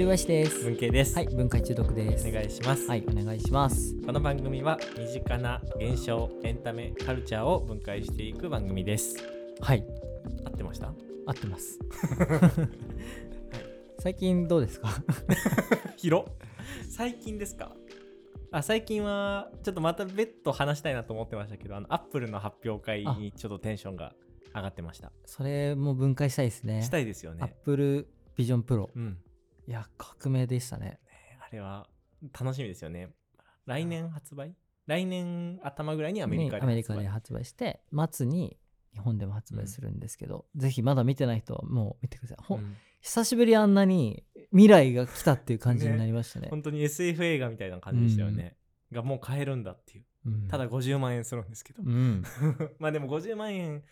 栗林です。文系です、はい、文化中毒です。お願いします、はい、お願いします。この番組は身近な現象エンタメカルチャーを分解していく番組です。はい、合ってました？合ってます。最近どうですか？広最近ですか？あ最近はちょっとまた別途話したいなと思ってましたけどあのアップルの発表会にちょっとテンションが上がってました。それも分解したいですね。したいですよね。Apple Vision Pro。うんいや、革命でしたね。あれは楽しみですよね。来年発売？来年頭ぐらいにアメリカでねアメリカで発売して、末に日本でも発売するんですけど、ぜひまだ見てない人はもう見てください。ほんうん。久しぶりあんなに未来が来たっていう感じになりましたね。本当に SF 映画みたいな感じでしたよね、がもう買えるんだっていう。うん。ただ50万円するんですけど、うん、まあでも50万円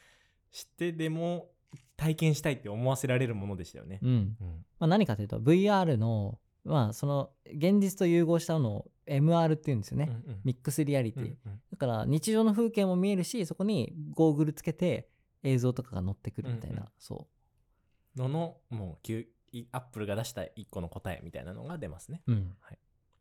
してでも体験したいって思わせられるものでしたよね。う。ん。うん。まあ、何かというと VR のまあその現実と融合したのを MR っていうんですよね、うんうん。ミックスリアリティ、うんうん。だから日常の風景も見えるしそこにゴーグルつけて映像とかが載ってくるみたいな、うんうん。そののもうきゅいアップルが出した1個の答えみたいなのが出ますね。ううん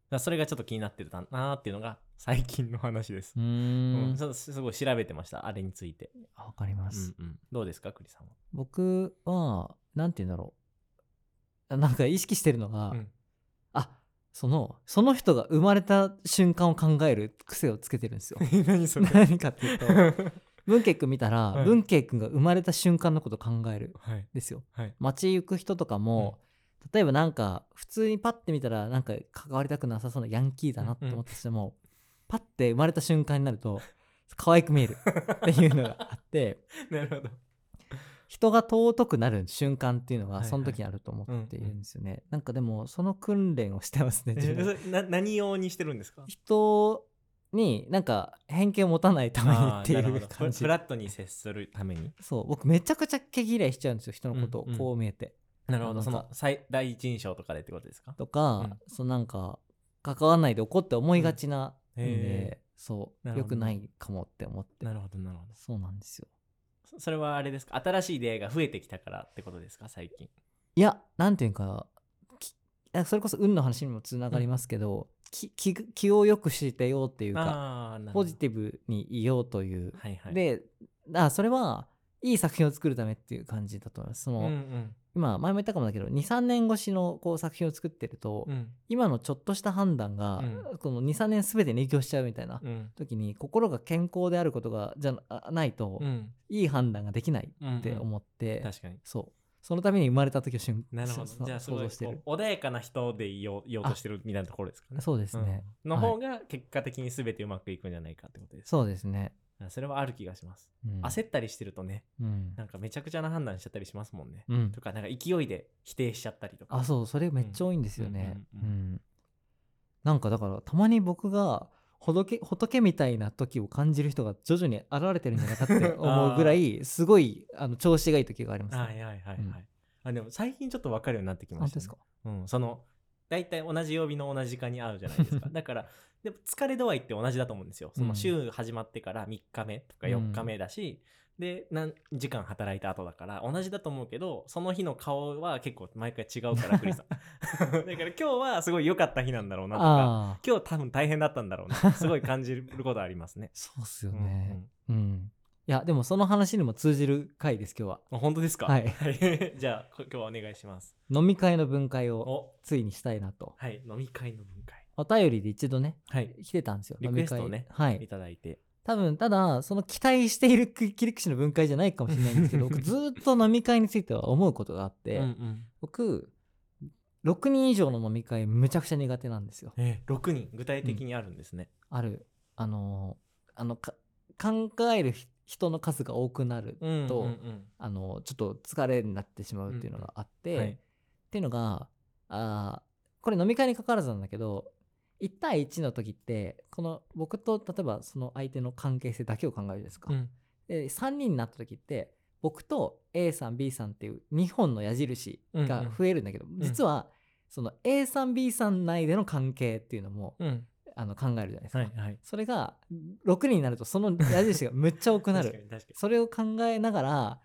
だからそれがちょっと気になってるなーっていうのが最近の話です。う。ーうん。すごい調べてました。あれについて、あわかりまうんす、うん、どうですか栗さんは、僕はなんて言うんだろう。あなんか意識してるのが、うん。あそのその人が生まれた瞬間を考える癖をつけてるんですよ。何それ？何かっていうと 文慶君見たら、はい。文慶君が生まれた瞬間のことを考えるはい。んですよ。はい。街行く人とかも、例えばなんか普通にパッて見たらなんか関わりたくなさそうなヤンキーだなって思ったとしても、パッて生まれた瞬間になると可愛く見えるっていうのがあって なるほど。人が尊くなる瞬間っていうのはその時にあると思っているうんうんんですよね、なんかでもその訓練をしてますね 自分。えそれな何用にしてるんですか？人になんか偏見を持たないためにっていう感じ。フラットに接するために。そう僕めちゃくちゃ毛嫌いしちゃうんですよ人のことをうんうん。こう見えて、なるほど。なんかその最第一印象とかでってことですか？とか、そうなんか関わんないでおこうって思いがちなうんんで、へそうなるほど。良くないかもって思って。なるほど、なるほど。そうなんですよ。そそれはあれですか？新しい出会いが増えてきたからってことですか？最近。いやなんていうかそれこそ運の話にもつながりますけど、気気気を良くしてようっていうかポジティブにいようという、はいはい。、であそれはいい作品を作るためっていう感じだと思います。その、うんうん。今前も言ったかもだけど23年越しのこう作品を作ってると、うん。今のちょっとした判断が、うん。この23年全てに影響しちゃうみたいなうん。時に心が健康であることがじゃあないと、うん。いい判断ができないうんって思って、確かに。そう。そのために生まれた時を瞬なるほど。じゃあ想像してる。穏やかな人でいよういようとしてるみたいなところですかね。そうですね、うんの方が結果的に全てうまくいくんじゃないかってことです。そうですね、あそれはある気がします。うん、焦ったりしてるとね、うんなんかめちゃくちゃな判断しちゃったりしますもんね。うんとか、なんか勢いで否定しちゃったりとか。あそうそれめっちゃ多いんですよねううんなんかだからたまに僕が仏仏みたいな時を感じる人が徐々に現れてるんじゃないかって思うぐらい すごいあの調子がいい時があります、ね、はいはいはいはい。うんあでも最近ちょっと分かるようになってきました、ね。ですか？うん、その大体同じ曜日の同じ時間に会うじゃないですか。だからでも疲れ度合いって同じだと思うんですよ。その週始まってから3日目とか4日目だし、で何時間働いた後だから同じだと思うけどその日の顔は結構毎回違うからクリさん。だから今日はすごい良かった日なんだろうなとか今日多分大変だったんだろうなすごい感じることありますね。そうっすようんねうん、いやでもその話にも通じる回です今日は。本当ですか？はい。じゃあこ今日はお願いします。飲み会の分解をお。ついにしたいなと。はい飲み会の分解。お便りで一度ねはい。来てたんですよリクエストをね飲み会。はい。いただいて。多分ただその期待している切り口の分解じゃないかもしれないんですけど 僕ずーっと飲み会については思うことがあって、うんうん。僕6人以上の飲み会むちゃくちゃ苦手なんですよ。えー、6人？具体的にあるんですね、ある。あのーあのか考えるひ人の数が多くなるうんと、うんうん。あのちょっと疲れになってしまうっていうのがあって、はい。っていうのがあーこれ飲み会にかかわらずなんだけど1対1の時ってこの僕と例えばその相手の関係性だけを考えるじゃないですか、うん。で3人になった時って僕と A さん B さんっていう2本の矢印が増えるんだけど、実はその A さん B さん内での関係っていうのも、うんあの考えるじゃないですか、はいはい。それが6人になるとその矢印がむっちゃ多くなる。それを考えながら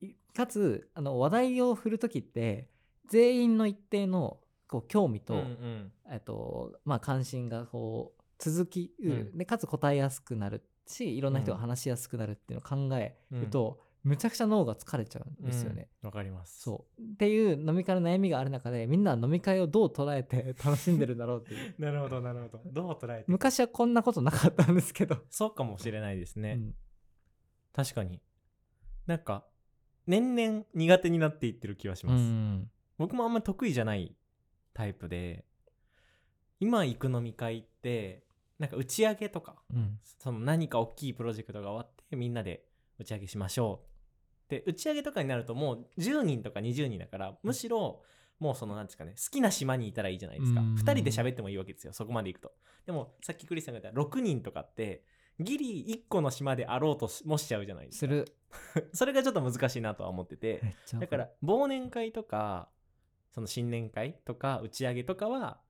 いかつあの話題を振る時って全員の一定のこう興味と、うんうん。えっとまあ、関心がこう続きうる、うん。でかつ答えやすくなるしいろんな人が話しやすくなるっていうのを考えると、むちゃくちゃ脳が疲れちゃうんですよね。うんわかります。そう。っていう飲み会の悩みがある中でみんな飲み会をどう捉えて 楽しんでるんだろうっていう。なるほどなるほど。どう捉えて昔はこんなことなかったんですけど、そうかもしれないですね、うん。確かに。なんか年々苦手になっていってる気はしうます、ん僕もあんまり得意じゃないタイプで今行く飲み会ってなんか打ち上げとかうん。その何か大きいプロジェクトが終わってみんなで打ち上げしましょうで打ち上げとかになるともう10人とか20人だからむしろもうそのなんですかね好きな島にいたらいいじゃないですか。うん。2人で喋ってもいいわけですよそこまで行くと。でもさっきクリスさんが言った6人とかってギリ1個の島であろうとしもしちゃうじゃないですか。する。それがちょっと難しいなとは思ってて。だから忘年会とかその新年会とか打ち上げとかは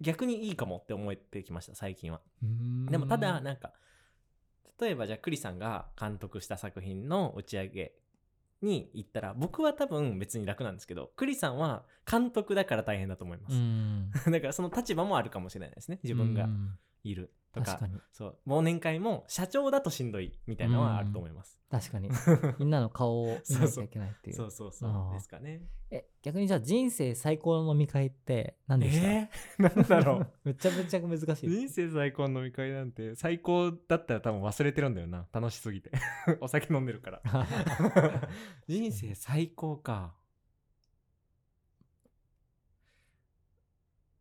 逆にいいかもって思えてきました最近は。うん。でもただなんか例えばじゃあクリさんが監督した作品の打ち上げに行ったら僕は多分別に楽なんですけどクリさんは監督だから大変だと思いまうす、ん。だからその立場もあるかもしれないですね自分がうん。いるとか確かに。そう忘年会も社長だとしんどいみたいなのはあると思います、確かに。みんなの顔を見なきゃいけないっていう。そうそうそう。ですかね。え逆にじゃあ人生最高の飲み会って何でした、えー、なんだろう。めちゃめちゃ難しい。人生最高の飲み会なんて最高だったら多分忘れてるんだよな。楽しすぎて。お酒飲んでるから。人生最高か。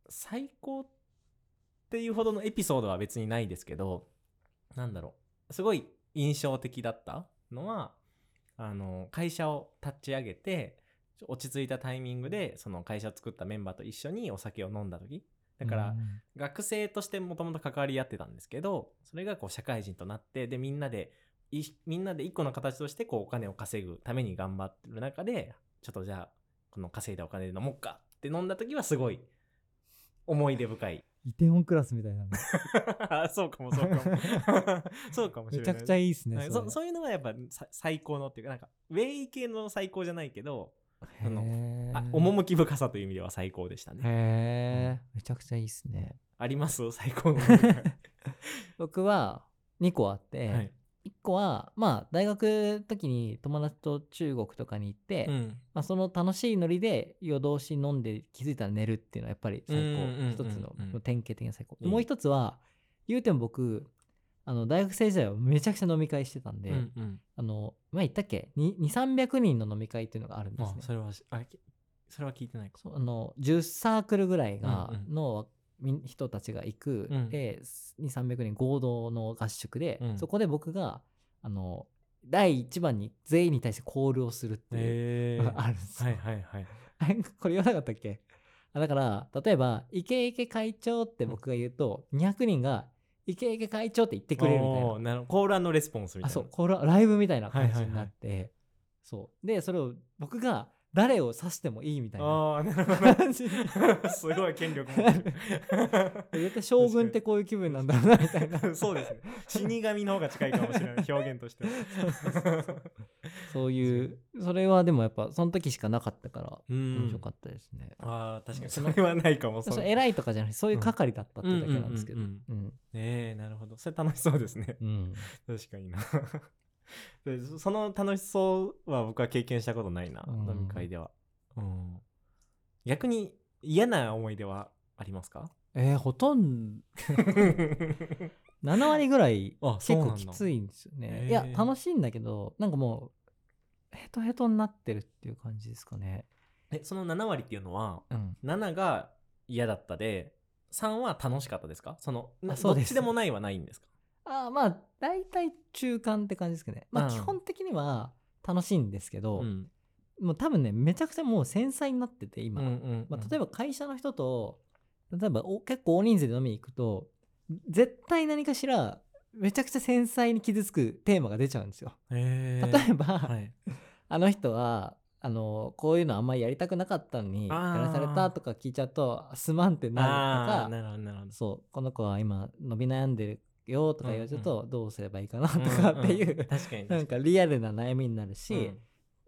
最高っていうほどのエピソードは別にないですけどなんだろう。すごい印象的だったのはあの会社を立ち上げて落ち着いたタイミングでその会社を作ったメンバーと一緒にお酒を飲んだ時。だから、うん。学生としてもともと関わり合ってたんですけどそれがこう社会人となってでみんなでいみんなで一個の形としてこうお金を稼ぐために頑張ってる中でちょっとじゃあこの稼いだお金で飲もうかって飲んだ時はすごい思い出深いイテウォンクラスみたいなの。そうかもそうかも。そうかもしれない。めちゃくちゃいいですねはいそそういうのがやっぱさ最高のっていうかなんかウェイ系の最高じゃないけどあのあ趣深さという意味では最高でしたね。へえめちゃくちゃいいですね。あります？最高の。僕は2個あって、はい1個はまあ大学の時に友達と中国とかに行って、うん。まあ、その楽しいノリで夜通し飲んで気づいたら寝るっていうのはやっぱり最うんうんうんうん高一つの典型的な最高。いいもう一つは言うても僕あの大学生時代はめちゃくちゃ飲み会してたんで、うんうん。あの前言ったっけ？2300人の飲み会っていうのがあるんですね。あそれはしあきそれは聞いてないかそうあの10サークルぐらいが、うんうん。の人たちが行く、うん。で2300人合同の合宿で、うん。そこで僕があの第1番に全員に対してコールをするっていうへのが あるんですよ。はいはいはい。これ言わなかったっけ？あだから例えば「イケイケ会長」って僕が言うと、200人が「イケイケ会長」って言ってくれるみたいな。コールレスポンスみたいな。あそうこれはライブみたいな感じはいはいはい。になって、そう。でそれを僕が誰を指してもいいみたいな。なるほど。感じ。すごい権力持ってる。絶対将軍ってこういう気分なんだろうなみたいな。そうですね。死神の方が近いかもしれない表現としては。そういうそれはでもやっぱその時しかなかったからうん。面白かったですね、ああ確かに。そそれはないかも。それ偉いとかじゃなくてそういう係だったってだけなんですけど。うんうんうんうんええなるほど。それ楽しそうですね。うん。確かにな でそその楽しそうは僕は経験したことないな、うん。飲み会では、うん、逆に嫌な思い出はありますか？えーほとんど。7割ぐらいあそうなんだ結構きついんですよね。へーいや楽しいんだけどなんかもうヘトヘトになってるっていう感じですかね。えその7割っていうのはうん。7が嫌だったで3は楽しかったですか？そのそうです。ちでもないはないんですか？あーまあ大体中間って感じですかね。まうん。あ基本的には楽しいんですけど、うん。もう多分ねめちゃくちゃもう繊細になってて今、うんうんまあ、例えば会社の人と例えばお結構大人数で飲みに行くと絶対何かしらめちゃくちゃ繊細に傷つくテーマが出ちゃうんですよ。例えば、はい、あの人はあのこういうのあんまりやりたくなかったのにやらされたとか聞いちゃうとすまんってなるとかそうこの子は今伸び悩んでるよとか言われるとどうすればいいかなとうんかっていう、ん確かに。なんかリアルな悩みになるし、うん。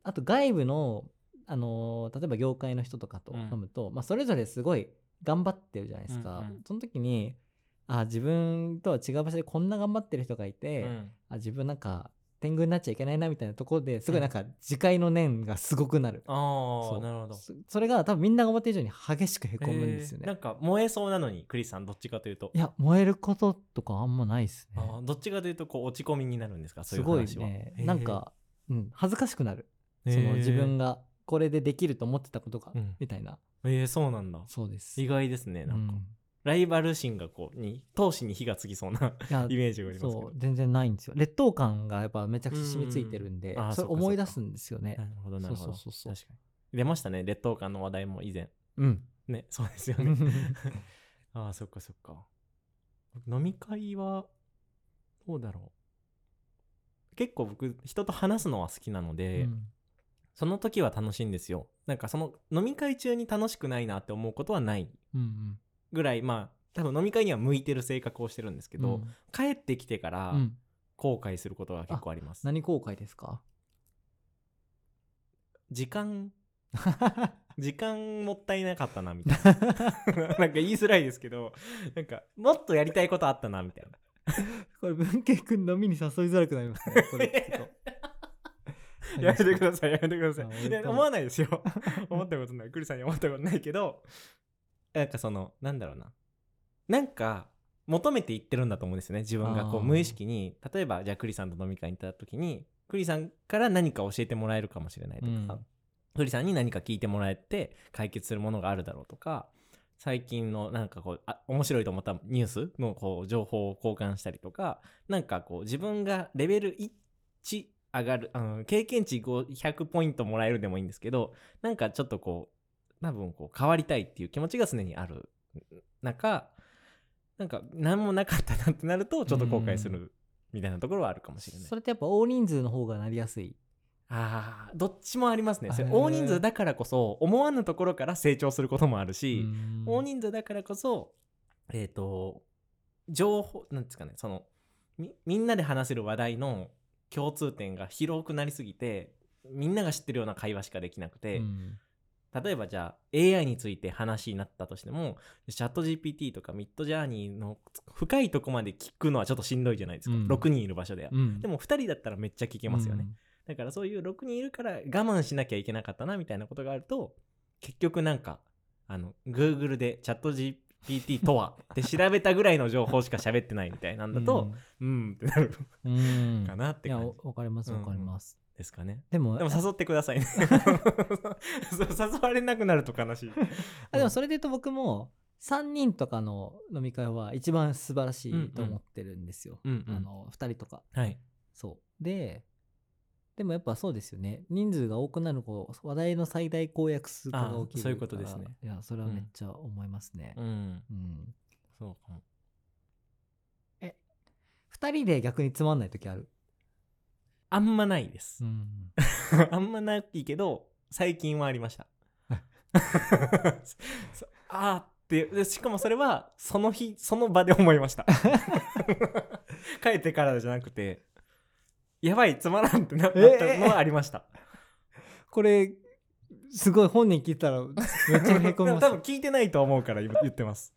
あと外部のあのー例えば業界の人とかとうん。飲むと、まあ、それぞれすごい頑張ってるじゃないですか、うんうん。その時にあ自分とは違う場所でこんな頑張ってる人がいて、うん。あ自分なんか天狗になっちゃいけないなみたいなところですごいなんか自戒の念がすごくなる、あそう。あなるほど。そそれが多分みんなが思ってる以上に激しくへこむんですよね、えーなんか燃えそうなのにクリスさんどっちかというと。いや燃えることとかあんまないですね。どっちかというとこう落ち込みになるんですか？そうすごいいう話は。ねへーなんか、うん、恥ずかしくなる。へー。その自分がこれでできると思ってたことが、うん。みたいな。えー、そうなんだ。そうです。意外ですねなんか、うんライバル心がこうに闘志に火がつきそうな イメージがありますそう全然ないんですよ。劣等感がやっぱめちゃくちゃ染みついてるんでうそれ思い出すんですよね。なるほどなるほど。そうそうそうそう。確かに。出ましたね。劣等感の話題も以前。うん。ねそうですよね。ああそっかそっか。飲み会はどうだろう。結構僕人と話すのは好きなので、うん。その時は楽しいんですよ。なんかその飲み会中に楽しくないなって思うことはない。うんぐらいまあ多分飲み会には向いてる性格をしてるんですけど、うん。帰ってきてからうん。後悔することが結構あります、何後悔ですか？時間 時間もったいなかったなみたいな。なんか言いづらいですけどなんかもっとやりたいことあったなみたいな。これ文慶君飲みに誘いづらくなりますね これ聞くと。やめてくださいやめてください。いや思わないですよ。思ったことない。クリさんに思ったことないけどなんかそのなんだろうな。なんか求めていってるんだと思うんですよね。自分がこう無意識に。例えばじゃあクリさんと飲み会に行った時にクリさんから何か教えてもらえるかもしれないとか、うん。クリさんに何か聞いてもらえて解決するものがあるだろうとか。最近のなんかこうあ面白いと思ったニュースのこう情報を交換したりとか。なんかこう自分がレベル1上がる、うん、経験値500ポイントもらえるでもいいんですけど。なんかちょっとこう多分こう変わりたいっていう気持ちが常にある。中なんか何もなかったなってなるとちょっと後悔するみたいなところはあるかもしれない。そ。れってやっぱ大人数の方がなりやすい。ああどっちもありますね。大人数だからこそ思わぬところから成長することもあるし、うん。大人数だからこそえっ、と情報なんですかねそのみみんなで話せる話題の共通点が広くなりすぎてみんなが知ってるような会話しかできなくて、うん例えばじゃあ AI について話になったとしてもチャット GPT とかミッドジャーニーの深いとこまで聞くのはちょっとしんどいじゃないですか、うん。6人いる場所では、うん。でも2人だったらめっちゃ聞けますよね、だからそういう6人いるから我慢しなきゃいけなかったなみたいなことがあると結局なんかあの Google でチャット GPT とはって調べたぐらいの情報しか喋ってないみたいなんだと、うん、ってなる。うん、うんかなっていや感じわかりますわかります、ですかね。でもでも誘ってくださいね。誘われなくなると悲しい。あでもそれで言うと僕も3人とかの飲み会は一番素晴らしいと思ってるんですよ、うんうんあの2人とかはい。そうででもやっぱそうですよね人数が多くなるこう話題の最大公約数化が起きるあそういうことですねいやそれはめっちゃ思いますねうん。うん、そうかも。2人で逆につまんない時ある、あんまないです。ん、あんまないけど、最近はありました。そあーってでしかもそれはその日その場で思いました。帰ってからじゃなくてやばいつまらんってななったのはありました、これすごい本人聞いたらめっちゃへこみます多分聞いてないと思うから言言ってます。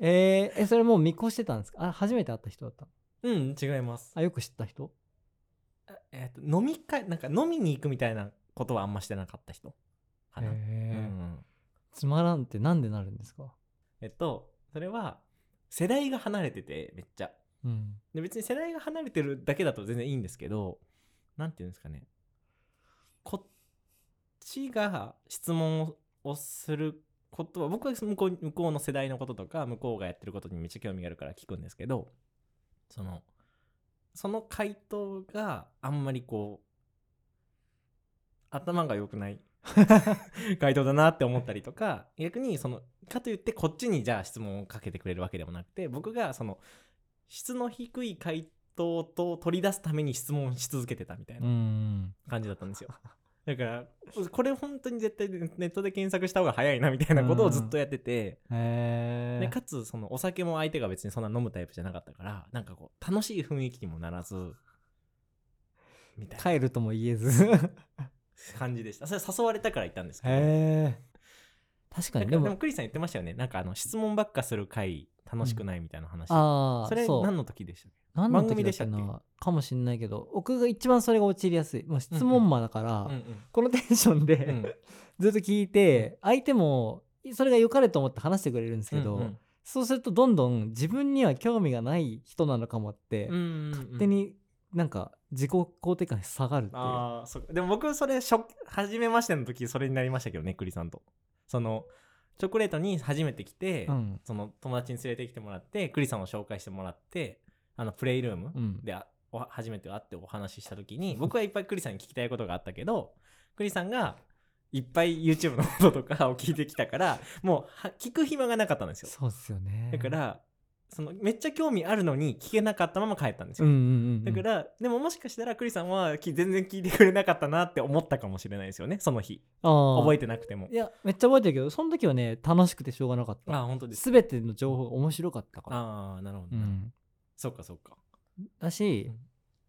えーえそれもう見越してたんですか？あ初めて会った人だったうん違います。あよく知った人？えっと飲み会なんか飲みに行くみたいなことはあんましてなかった人。かな、へうえん、つまらんってなんでなるんですか？えっとそれは世代が離れててめっちゃ。うん。で別に世代が離れてるだけだと全然いいんですけどなんていうんですかね。こっちが質問をすることは僕は向こう向こうの世代のこととか向こうがやってることにめっちゃ興味があるから聞くんですけどそのその回答があんまりこう頭が良くない 回答だなって思ったりとか逆にそのかといってこっちにじゃあ質問をかけてくれるわけでもなくて僕がその質の低い回答と取り出すために質問し続けてたみたいうなん感じだったんですよ。だからこれ本当に絶対ネットで検索した方が早いなみたいなことをずっとやってて、へえでかつそのお酒も相手が別にそんな飲むタイプじゃなかったからなんかこう楽しい雰囲気にもならずみたいな帰るとも言えず。感じでした。それ誘われたから行ったんですけど。確かにでも。もクリスさん言ってましたよね。なんかあの質問ばっかする回楽しくないみたいな話、ああそれ何の時でしたっけ？何の時だたっなかもしんないけど僕が一番それが陥りやすい。もう質問魔だから、うんこのテンションで、ずっと聞いて相手もそれが良かれと思って話してくれるんですけど、うんうん。そうするとどんどん自分には興味がない人なのかもって、うんうんうん。勝手になんか自己肯定感下がるっていう。ああそっか。でも僕それ初初めましての時それになりましたけどねクリさんと。そのチョコレートに初めて来て、うん。その友達に連れてきてもらってクリさんを紹介してもらってあのプレイルームうん。で、あお初めて会ってお話しした時に 僕はいっぱいクリさんに聞きたいことがあったけどクリさんがいっぱい YouTube のこととかを聞いてきたからもうは聞く暇がなかったんですよ。そうですよね。だからそのめっちゃ興味あるのに聞けなかったまま帰ったんですよ、うんうんうんうん。だからでももしかしたらクリさんはき全然聞いてくれなかったなって思ったかもしれないですよね。その日。覚えててなくても。いやめっちゃ覚えてるけどその時はね楽しくてしょうがなかった。ああ本当です全ての情報が面白かったから。ああなるほど、ねうんそっかそっか。だし、うん。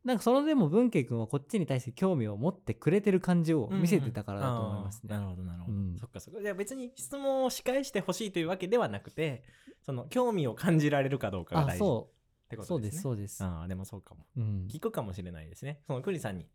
なんかそれでも文慶君はこっちに対して興味を持ってくれてる感じを見せてたからだと思いますね。あーなるほどなるほど、うん。そっかそっか。じゃあ別に質問を仕返してほしいというわけではなくてその興味を感じられるかどうかがあ大事っそう。そうてことでね。ですすそうです。ああでもそうかも。うん。聞くかもしれないですね。そのクリさんに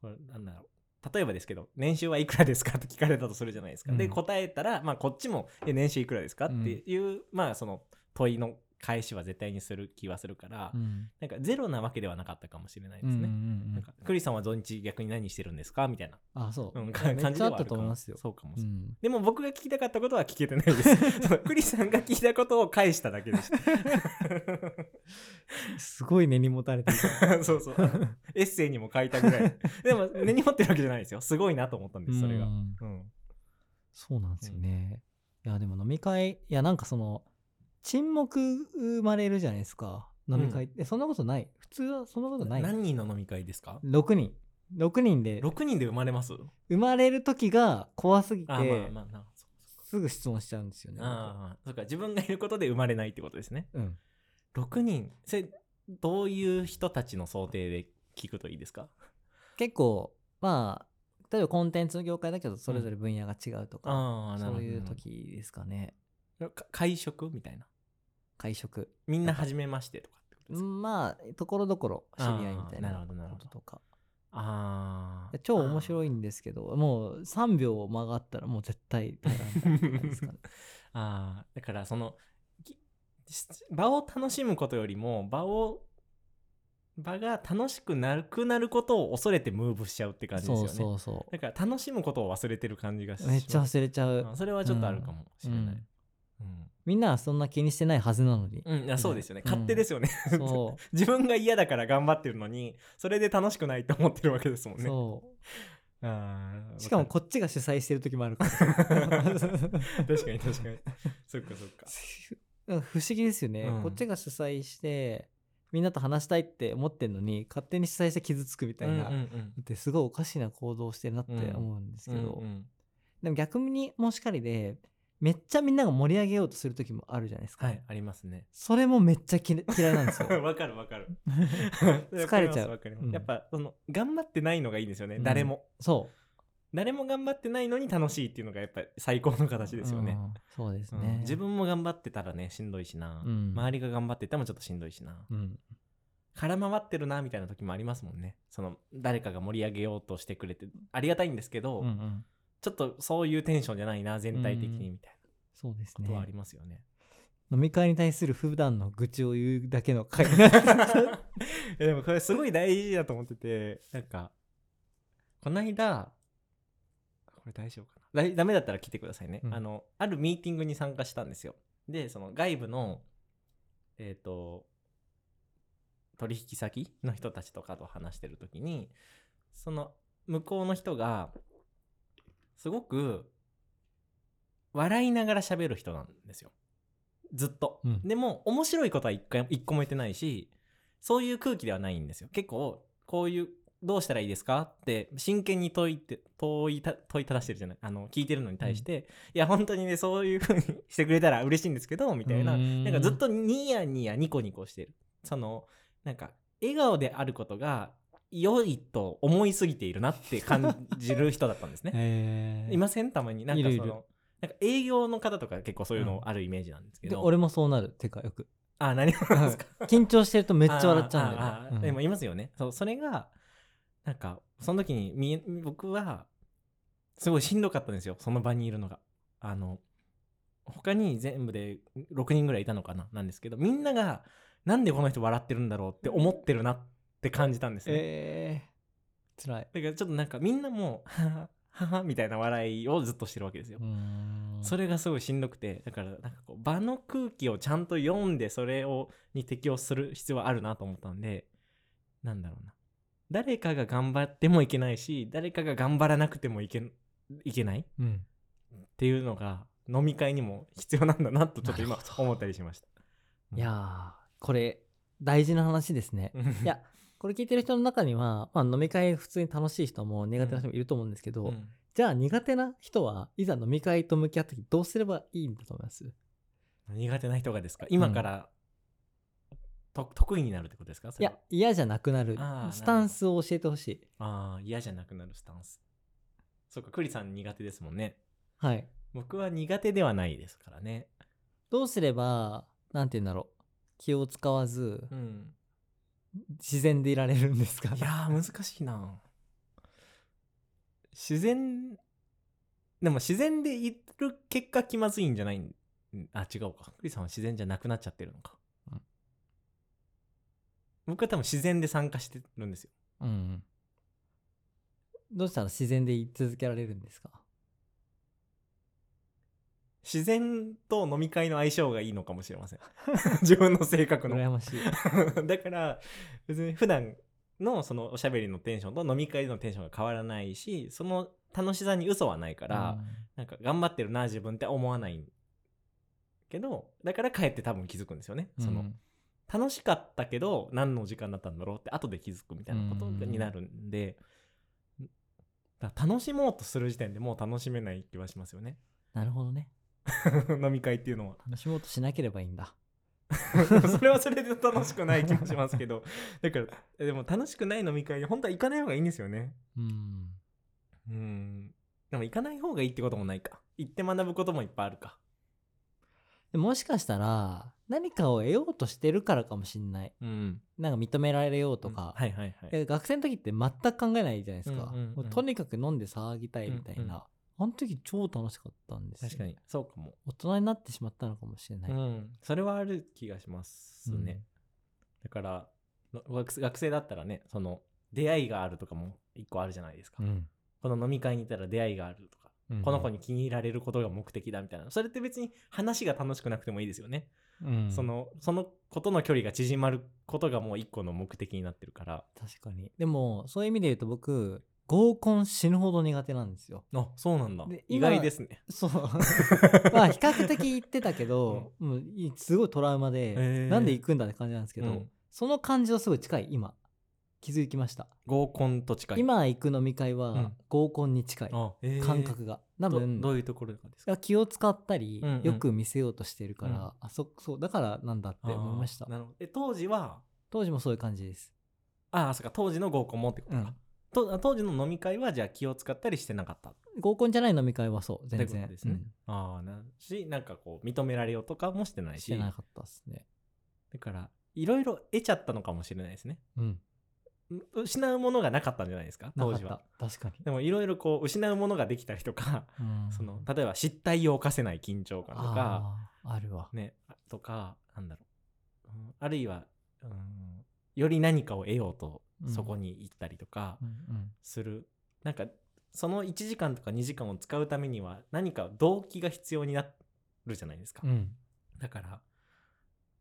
これなんだろう。例えばですけど年収はいくらですかって聞かれたとするじゃないですか、でうん。答えたら、まあ、こっちもえ年収いくらですかっていう、まあその問いの返しは絶対にする気はするから、うん。なんかゼロなわけではなかったかもしれないですね、うんうんうん。なんかクリさんは土日逆に何してるんですか？みたいな、あそう、うん、感じではあるかも。と思いますよ。そうかもしれない、うん、でも僕が聞きたかったことは聞けてないです。クリさんが聞いたことを返しただけでした。すごい根に持たれてる。そうそう。エッセイにも書いたぐらい。でも根に持ってるわけじゃないですよ。すごいなと思ったんですそれが。うん。うん。そうなんですよね。いやでも飲み会いやなんかその沈黙生まれるじゃないですか。飲み会。って、そんなことない。普通はそんなことない。何人の飲み会ですか？6人。6人で。6人で生まれます？生まれる時が怖すぎてあまあまあなそすぐ質問しちゃうんですよね。ああそうか。自分がいることで生まれないってことですね。うん、6人。それどういう人たちの想定で聞くといいですか？結構まあ例えばコンテンツの業界だけどそれぞれ分野が違うとか、そういう時ですかね。か会食みたいな？会食。みんな初めましてとかってことですか？まあところどころ知り合いみたいなこととか。ああ超面白いんですけどもう3秒間があったらもう絶対ですかね ああだからそのき場を楽しむことよりも場を場が楽しくなくなることを恐れてムーブしちゃうって感じですよね。そうそうそだから楽しむことを忘れてる感じがしうめっちゃ忘れちゃう、あそれはちょっとあるかもしれない、うん。うんみんなはそんな気にしてないはずなのに、うんいやそうですよね。うん。勝手ですよね、そ 自分が嫌だから頑張ってるのにそれで楽しくないって思ってるわけですもんうね。そう。しかもわこっちが主催してる時もあるから。確かに確かに。そっかそっか。不思議ですよね、うん。こっちが主催してみんなと話したいって思ってんのに勝手に主催して傷つくみたいな、うんうんうん。ってすごいおかしな行動をしてるなって思うんですけど、うんうん。でも逆にもしかりでめっちゃみんなが盛り上げようとする時もあるじゃないですか、はいありますね。それもめっちゃき 嫌いなんですよ。わかるわかる。疲れちゃう。わかりますわかります。うん。やっぱその頑張ってないのがいいんですよね、うん。誰も。そ誰も頑張ってないのに楽しいっていうのがやっぱり最高の形うですよね、うん。そうですうん。ね、自分も頑張ってたらねしんどいしな、うん。周りが頑張っててもちょっとしんどいしな、うん。空回ってるなみたいな時もありますもんね。その誰かが盛り上げようとしてくれてありがたいんですけど、うんうんちょっとそういうテンションじゃないな全体的にみたいそうですなことはあねりますよね、飲み会に対する普段の愚痴を言うだけの会。いやでもこれすごい大事だと思っててなんかこの間これ大丈夫かな。だダメだったら来てくださいね、うん。あのあるミーティングに参加したんですよ。でその外部のえっ、と取引先の人たちとかと話してる時にその向こうの人がすごく笑いながら喋る人なんですよ。ずっと、うん。でも面白いことは一回一個も言ってないしそういう空気ではないんですよ。結構こういうどうしたらいいですかって真剣に問いて問いた問いただしてるじゃない。あの聞いてるのに対して、いや本当にねそういう風にしてくれたら嬉しいんですけどみたいな。ん。なんかずっとニヤニヤニコニコしてる。そのなんか笑顔であることが良いと思いすぎているなって感じる人だったんですね。いません？たまに。なんかそのなんか営業の方とか結構そういうのあるイメージなんですけど、で俺もそうなる。てかよく。あ何をですか？緊張してるとめっちゃ笑っちゃうんだよね。あーあうん。でもいますよね。そうそれがなんかその時にみえ僕はすごいしんどかったんですよ。その場にいるのが。あの他に全部で6人ぐらいいたのかな？なんですけど。みんながなんでこの人笑ってるんだろうって思ってるなって感じたんですね、えー、つらい。だからちょっとなんかみんなもははははみたいな笑いをずっとしてるわけですよ、それれがすごいしんどくてだからなんかこう場の空気をちゃんと読んでそれをに適応する必要はあるなと思ったんでなんだろうな。誰かが頑張ってもいけないし誰かが頑張らなくてもいけいけないっうん。ていうのが飲み会にも必要なんだなとちょっと今思ったりしました。いやーこれ大事な話ですね。う んいやこれ聞いてる人の中には、まあ、飲み会普通に楽しい人も苦手な人もいると思うんですけど、うん。じゃあ苦手な人はいざ飲み会と向き合った時どうすればいいんだと思います？苦手な人がですか？今から、と得意になるってことですか？そいや嫌じゃなくなる。スタンスを教えてほしい。ああ嫌じゃなくなるスタンス。そうか栗さん苦手ですもんね。はい。僕は苦手ではないですからね。どうすればなんて言うんだろう。気を使わずうん自然でいられるんですか？いやー難しいな。自然でも自然でいる結果気まずいんじゃないん？あ違うか。栗さんは自然じゃなくなっちゃってるのか、うん。僕は多分自然で参加してるんですよ。うんどうしたら自然で言い続けられるんですか？自然と飲み会の相性がいいのかもしれません。自分の性格の。羨ましい。だから別に普段のそのおしゃべりのテンションと飲み会のテンションが変わらないしその楽しさに嘘はないから、なんか頑張ってるな自分って思わないけどだから帰って多分気づくんですよね、うん。その楽しかったけど何の時間だったんだろうって後で気づくみたいなことうんになるんで、だから楽しもうとする時点でもう楽しめない気はしますよね。なるほどね 飲み会っていうのは。楽しもうとしなければいいんだ。それはそれで楽しくない気もしますけど。だからでも楽しくない飲み会に本当は行かない方がいいんですよね。うん。うん。でも行かない方がいいってこともないか。行って学ぶこともいっぱいあるか。でもしかしたら何かを得ようとしてるからかもしんない。うん。なんか認められようとか、はいはいはい。え学生の時って全く考えないじゃないですか、うんうんうんとにかく飲んで騒ぎたいみたいな、うんうんあの時超楽しかったんですよ。確かに。そうかも。大人になってしまったのかもしれない、うん、それはある気がしますね、だからの学生学生だったらねその出会いがあるとかも一個あるじゃないですか、うん。この飲み会にいたら出会いがあるとか、うん。この子に気に入られることが目的だみたいな。それって別に話が楽しくなくてもいいですよね、うん。そのそのことの距離が縮まることがもう一個の目的になってるから。確かに。でもそういう意味で言うと僕合コン死ぬほど苦手なんですよ。あそうなんだ。で意今外ですね。そう。まあ比較的言ってたけど、もういすごいトラウマで、へー。なんで行くんだって感じなんですけど、うん。その感じとすごい近い今。気づきました、合コンと近い。今行く飲み会うん。は合コンに近い、あ、えー。感覚が。多ど分どういうところとかですか？気を使ったり、うんうん。よく見せようとしてるから、うん。あそそうだからなんだって思いました。あーなるほど。え当時は？当時もそういう感じです、ああそっか。当時の合コンもってことか、うん、と当時の飲み会はじゃあ気を使ったりしてなかった？っ合コンじゃない飲み会はそう全然。ですね、うん。ああなしなんかこう認められようとかもしてないし。してなかったですね。だからいろいろ得ちゃったのかもしれないですね。うん。う失うものがなかったんじゃないですか？当時は。た確かに、でもいろいろこう失うものができたりとか、うん。その例えば失態を犯せない緊張感とかあるわ。ねとかなんだろう、うんあるいは、うん、より何かを得ようとうんそこに行ったりとかうんうん。する、なんかその1時間とか2時間を使うためには何か動機が必要になるじゃないですか、うん。だから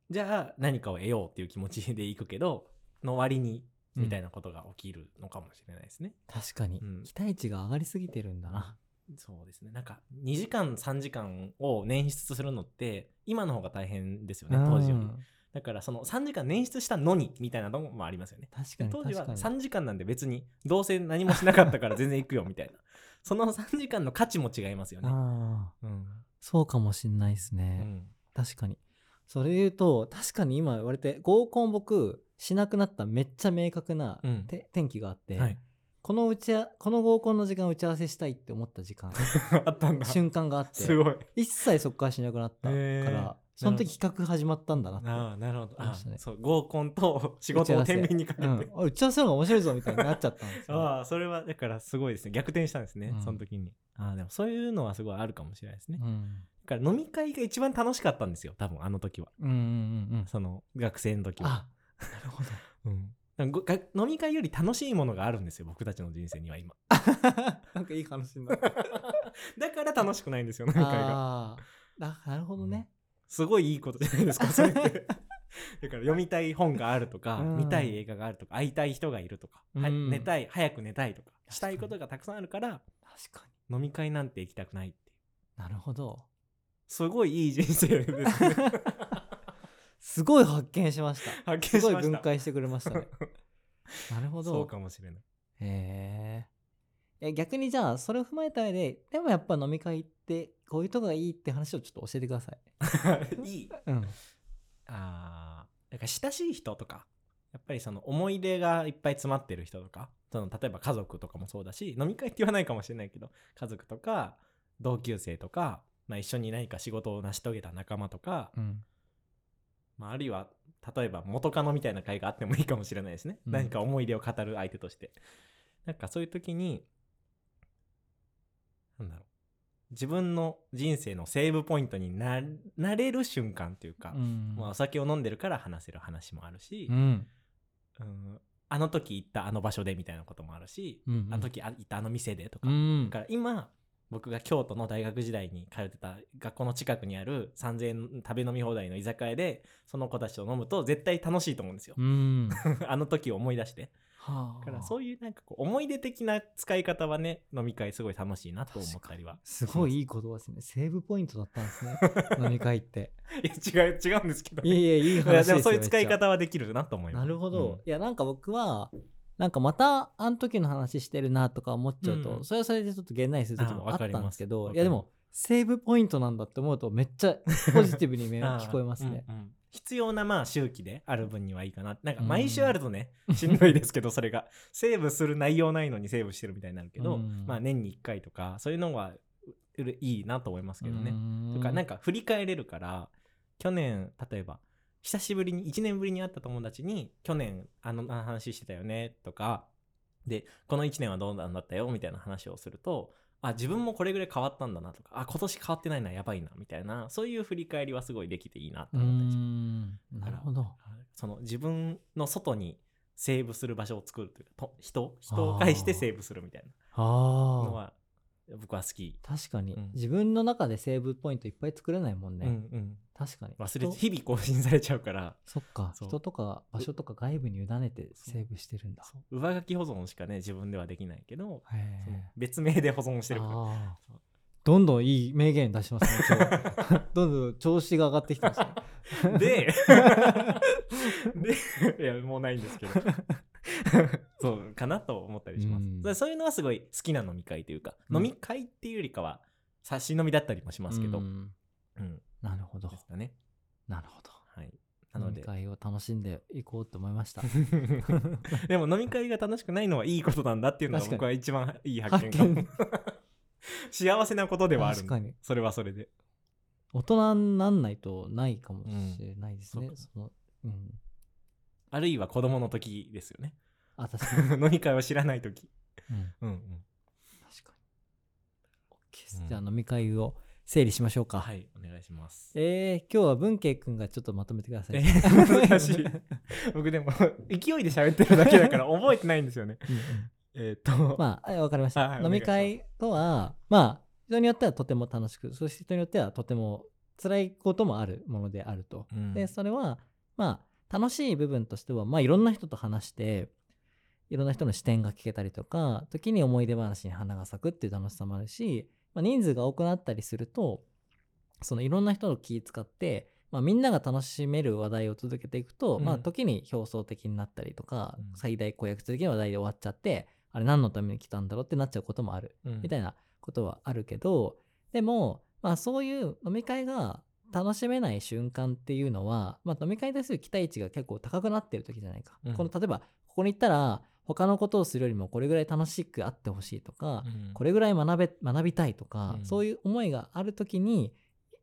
じゃあ何かを得ようっていう気持ちで行くけどの割にみたいなことが起きるのかもしれないですね、確かに、うん。期待値が上がりすぎてるんだな、そうですね。なんか2時間3時間を捻出するのって今の方が大変ですよね当時より、うんだからその3時間捻出したのにみたいなのもありますよね。確かに当時は確かに。3時間なんで別にどうせ何もしなかったから全然行くよみたいな。その3時間の価値も違いますよね。ああうん。そうかもしんないですうね、ん。確かに。それで言うと確かに今言われて合コン僕しなくなっためっちゃ明確なうん。て転機があって、はい。この打ちあこの合コンの時間打ち合わせしたいって思った時間 あったんだ。瞬間があってすごい。一切そこからしなくなったから、その時企画始まったんだなって。ああなるほど。ね。そう合コンと仕事を天秤にかけて、うん。あ打ち合わせの方が面白いぞみたいになっちゃったんですよ、ああそれは だからすごいですね。逆転したんですね、うん。その時に。ああでもそういうのはすごいあるかもしれないですね、だうん。から飲み会が一番楽しかったんですよ多分あの時は。うんうんうんうん。その学生の時は。あなるほど。うん。飲み会より楽しいものがあるんですよ僕たちの人生には今。なんかいい話になる。だから楽しくないんですよ飲み会が。あー。あなるほどね、すごいいいことじゃないですかそれって。だから読みたい本があるとか、うん。見たい映画があるとか会いたい人がいるとか、はうん。寝たい早く寝たいとかしたいことがたくさんあるから確かに。飲み会なんて行きたくないっていう。なるほど。すごいいい人生ですね。すごい発見しました。発すごい見しました。分解してくれましたね。なるほど。そうかもしれない。へえ逆にじゃあそれを踏まえた上ででもやっぱ飲み会ってこういうとこがいいって話をちょっと教えてください。いい。うん。あーだから親しい人とかやっぱりその思い出がいっぱい詰まってる人とかその例えば家族とかもそうだし飲み会って言わないかもしれないけど家族とか同級生とか、まあ、一緒に何か仕事を成し遂げた仲間とか、うん。まあ、あるいは例えば元カノみたいな会があってもいいかもしれないですね、うん。何か思い出を語る相手として。なんかそういう時になんだろう。自分の人生のセーブポイントにななれる瞬間っていうか、うん。まあ、お酒を飲んでるから話せる話もあるしう、ん。うんあの時行ったあの場所でみたいなこともあるし、うんあの時あ行ったあの店でとか、うん。だから今僕が京都の大学時代に通ってた学校の近くにある3000円食べ飲み放題の居酒屋でその子たちと飲むと絶対楽しいと思うんですよ、うん。あの時を思い出してはだからそういうなんかこう思い出的な使い方はね飲み会すごい楽しいなと思ったりは。すごいいい言葉ですね。セーブポイントだったんですね。飲み会って。いや違う違うんですけどいやいやいい話でもそういう使い方はできるなと思います。なるほど、いやなんか僕はなんかまたあの時の話してるなとか思っちゃうと、うん。それはそれでちょっとげんなりする時あもあったんですけどいやでもセーブポイントなんだって思うとめっちゃポジティブに聞こえますね。うんうん必要なまあ周期である分にはいいかな。なんかうん。毎週あるとね、しんどいですけどそれが。セーブする内容ないのにセーブしてるみたいになるけど、うん。まあ年に1回とかそういうのはうういいなと思いますけどね。とかなんかか振り返れるから去年例えば久しぶりに1年ぶりに会った友達に去年あのあの話してたよねとかでこの1年はどうなんだったよみたいな話をするとあ自分もこれぐらい変わったんだなとかあ今年変わってないなやばいなみたいなそういう振り返りはすごいできていいなと思ったりします。んなるほど。その自分の外にセーブする場所を作るというかと人人を介してセーブするみたいなのは僕は好き。確かに、うん自分の中でセーブポイントいっぱい作れないもんね。うんうん、確かに。忘れ日々更新されちゃうから。そっか。人とか場所とか外部に委ねてセーブしてるんだ。上書き保存しかね自分ではできないけど別名で保存してるから。どんどんいい名言出しますね どんどん調子が上がってきてますね。で でいやもうないんですけど。そうかなと思ったりします、うん。そういうのはすごい好きな飲み会というか、うん。飲み会っていうよりかは差し飲みだったりもしますけど、ううんんなるほど。ですかね。なるほど。はい。なので。飲み会を楽しんでいこうと思いました。でも飲み会が楽しくないのはいいことなんだっていうのは確かに。僕は一番いい発見かも。幸せなことではある。確かに。それはそれで。大人になんないとないかもしれないですね、うん。そのうん。あるいは子供の時ですよね。あ確かに、飲み会を知らない時。うん、うんうん。確かに。OK です、うんじゃあ飲み会を整理しましょうか。はいお願いします。えー、今日は文慶くんがちょっとまとめてください。え難しい。僕でも勢いで喋ってるだけだから覚えてないんですよね。うんうん。えっと。まあ、はいわかりました。はいはい飲み会とは、まあ、人によってはとても楽しく、そして人によってはとても辛いこともあるものであると。うん。で、それは、まあ、楽しい部分としては、まあ、いろんな人と話して、いろんな人の視点が聞けたりとか、時に思い出話に花が咲くっていう楽しさもあるし、まあ、人数が多くなったりすると、そのいろんな人の気使って、まあ、みんなが楽しめる話題を続けていくと、うん。まあ時に表層的になったりとか、うん。最大公約的な話題で終わっちゃってあれ何のために来たんだろうってなっちゃうこともある、うん。みたいなことはあるけどでも、まあ、そういう飲み会が楽しめない瞬間っていうのは、まあ、飲み会に対する期待値が結構高くなってる時じゃないか、うん。この例えばここに行ったら他のことをするよりもこれぐらい楽しくあってほしいとか、うん。これぐらい学べ学びたいとか、うん。そういう思いがある時に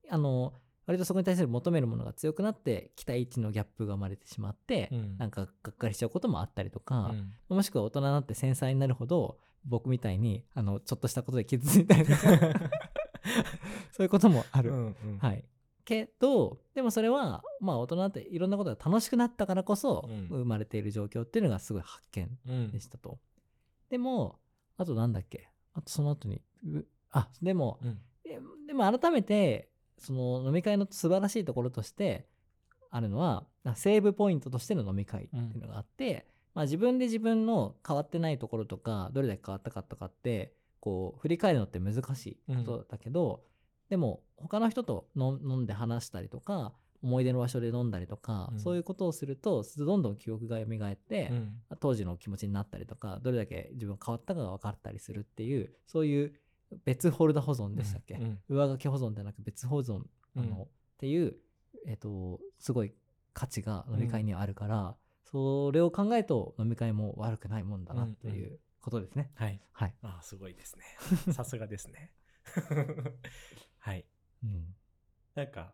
あの割とそこに対する求めるものが強くなって期待値のギャップが生まれてしまって、うん。なんかがっかりしちゃうこともあったりとか、うん。もしくは大人になって繊細になるほど僕みたいにあのちょっとしたことで傷ついたりとか そういうこともある。うんうん。はい、けどでもそれはまあ大人っていろんなことが楽しくなったからこそうん。生まれている状況っていうのがすごい発見うん。でしたと。でもあとなんだっけ？あとその後にうあでもうん。ででも改めてその飲み会の素晴らしいところとしてあるのはセーブポイントとしての飲み会っていうのがあって、まあ、自分で自分の変わってないところとかどれだけ変わったかとかってこう振り返るのって難しいことだけど、でも他の人と飲飲んで話したりとか思い出の場所で飲んだりとか、うん。そういうことをするとどんどん記憶が蘇って、うん。当時の気持ちになったりとかどれだけ自分変わったかが分かったりするっていうそういう別フォルダ保存でしたっけ、うん。上書き保存ではなく別保存あの、うんっていう、えっとすごい価値が飲み会にはあるから、それを考えると飲み会も悪くないもんだなということですね。はい。はい、ああすごいですね。さすがですね。はいうん。なんか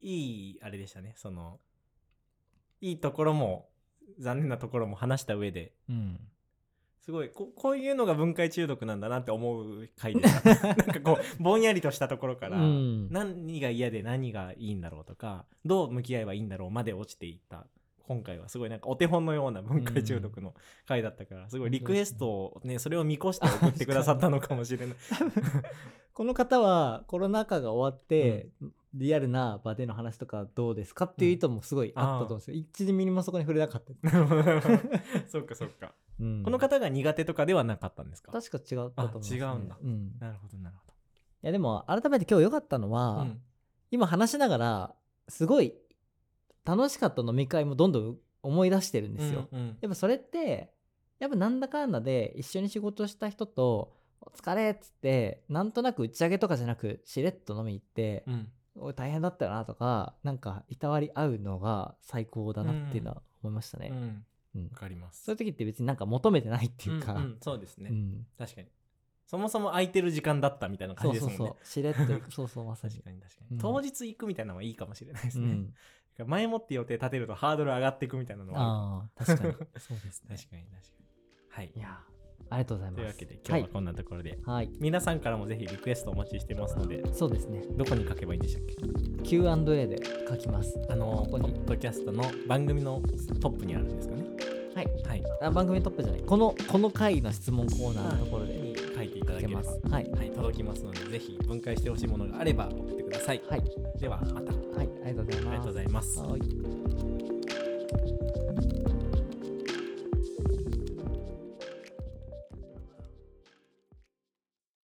いいいあれでしたね。そのいいところも残念なところも話した上で。うん。すごいここういうのが分解中毒なんだなって思う回でした。なんかこうぼんやりとしたところから、うん。何が嫌で何がいいんだろうとかどう向き合えばいいんだろうまで落ちていった今回はすごいなんかお手本のような分解中毒の回だったからすごいリクエストをねそれを見越して送ってくださったのかもしれない。この方はコロナ禍が終わって、リアルな場での話とかどうですかっていう意図もすごいあったと思うんですよ。1ミリもそこに触れなかった。そうかそうか。うんこの方が苦手とかではなかったんですか？確か違ったと思います、ね。あ違うんだうんなるほどなるほいやでも改めて今日良かったのど。は、うん今話しながらすごい楽しかった飲み会もどんどん思い出してるんですよ。うんうんやっぱそれってやっぱなんだかんだで一緒に仕事した人と「お疲れ」っつってなんとなく打ち上げとかじゃなくしれっと飲み行ってうん「おい大変だったよな」とかなんかいたわり合うのが最高だなっていうのは思いましたね。うんうんわかります。そういう時って別になんか求めてないっていうか、んんそうですね、うん確かに。そもそも空いてる時間だったみたいな感そうそうじですもんね。そうしれっと行く そうそうまさに確。かに確かに、うん当日行くみたいなのはいいかもしれないですね。うん、前もって予定立てるとハードル上がっていくみたいなのはあああ確かにそうでする。ね。確かに確かに。はいい。やありがとうございます。というわけで今日はこんなところで、はい、はい、皆さんからもぜひリクエストお待ちしてますのでそうですね。どこに書けばいいんでしたっけ？Q&A で書きます。あのポここにッドキャストの番組のトップにあるんですかね？はい。はいあ番組トップじゃない。このこの回の質問コーナーのところでに書いていただけます。はい。はい、届きますのでぜひ分解してほしいものがあれば送ってくださいはい。ではまたはい。ありがとうございます。ありがとうございますはい